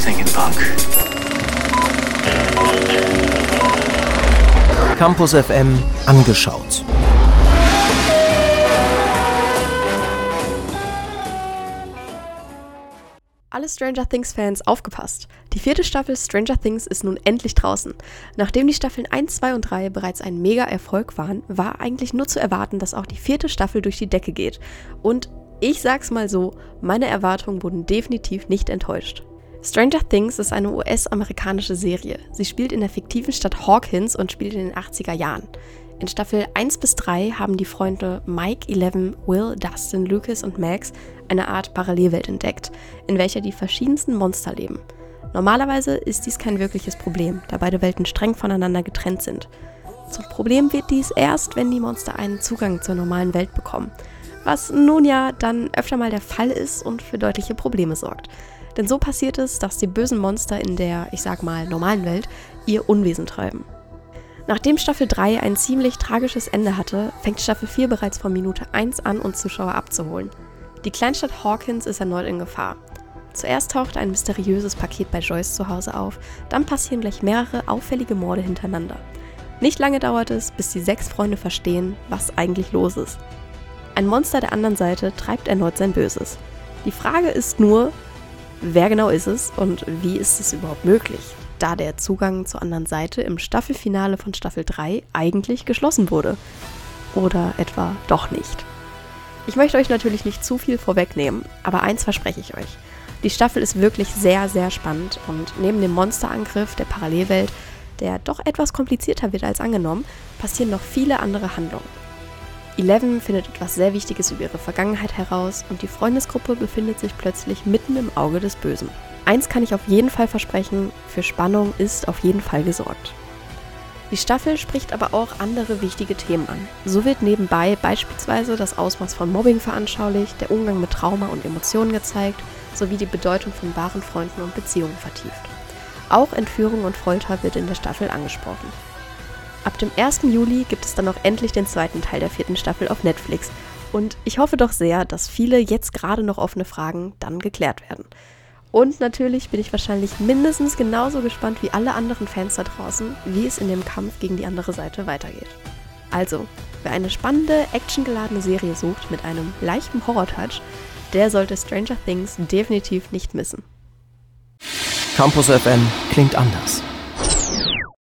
thinking punk. Campus FM angeschaut. Alle Stranger Things-Fans aufgepasst! Die vierte Staffel Stranger Things ist nun endlich draußen. Nachdem die Staffeln 1, 2 und 3 bereits ein Mega-Erfolg waren, war eigentlich nur zu erwarten, dass auch die vierte Staffel durch die Decke geht. Und ich sag's mal so, meine Erwartungen wurden definitiv nicht enttäuscht. Stranger Things ist eine US-amerikanische Serie. Sie spielt in der fiktiven Stadt Hawkins und spielt in den 80er Jahren. In Staffel 1 bis 3 haben die Freunde Mike, Eleven, Will, Dustin, Lucas und Max eine Art Parallelwelt entdeckt, in welcher die verschiedensten Monster leben. Normalerweise ist dies kein wirkliches Problem, da beide Welten streng voneinander getrennt sind. Zum Problem wird dies erst, wenn die Monster einen Zugang zur normalen Welt bekommen, was nun ja dann öfter mal der Fall ist und für deutliche Probleme sorgt. Denn so passiert es, dass die bösen Monster in der, ich sag mal, normalen Welt ihr Unwesen treiben. Nachdem Staffel 3 ein ziemlich tragisches Ende hatte, fängt Staffel 4 bereits von Minute 1 an, um Zuschauer abzuholen. Die Kleinstadt Hawkins ist erneut in Gefahr. Zuerst taucht ein mysteriöses Paket bei Joyce zu Hause auf, dann passieren gleich mehrere auffällige Morde hintereinander. Nicht lange dauert es, bis die sechs Freunde verstehen, was eigentlich los ist. Ein Monster der anderen Seite treibt erneut sein Böses. Die Frage ist nur, wer genau ist es und wie ist es überhaupt möglich? da der Zugang zur anderen Seite im Staffelfinale von Staffel 3 eigentlich geschlossen wurde. Oder etwa doch nicht. Ich möchte euch natürlich nicht zu viel vorwegnehmen, aber eins verspreche ich euch. Die Staffel ist wirklich sehr, sehr spannend und neben dem Monsterangriff der Parallelwelt, der doch etwas komplizierter wird als angenommen, passieren noch viele andere Handlungen. Eleven findet etwas sehr Wichtiges über ihre Vergangenheit heraus und die Freundesgruppe befindet sich plötzlich mitten im Auge des Bösen. Eins kann ich auf jeden Fall versprechen, für Spannung ist auf jeden Fall gesorgt. Die Staffel spricht aber auch andere wichtige Themen an. So wird nebenbei beispielsweise das Ausmaß von Mobbing veranschaulicht, der Umgang mit Trauma und Emotionen gezeigt, sowie die Bedeutung von wahren Freunden und Beziehungen vertieft. Auch Entführung und Folter wird in der Staffel angesprochen. Ab dem 1. Juli gibt es dann auch endlich den zweiten Teil der vierten Staffel auf Netflix. Und ich hoffe doch sehr, dass viele jetzt gerade noch offene Fragen dann geklärt werden. Und natürlich bin ich wahrscheinlich mindestens genauso gespannt wie alle anderen Fans da draußen, wie es in dem Kampf gegen die andere Seite weitergeht. Also, wer eine spannende, actiongeladene Serie sucht mit einem leichten Horror-Touch, der sollte Stranger Things definitiv nicht missen. Campus FM klingt anders.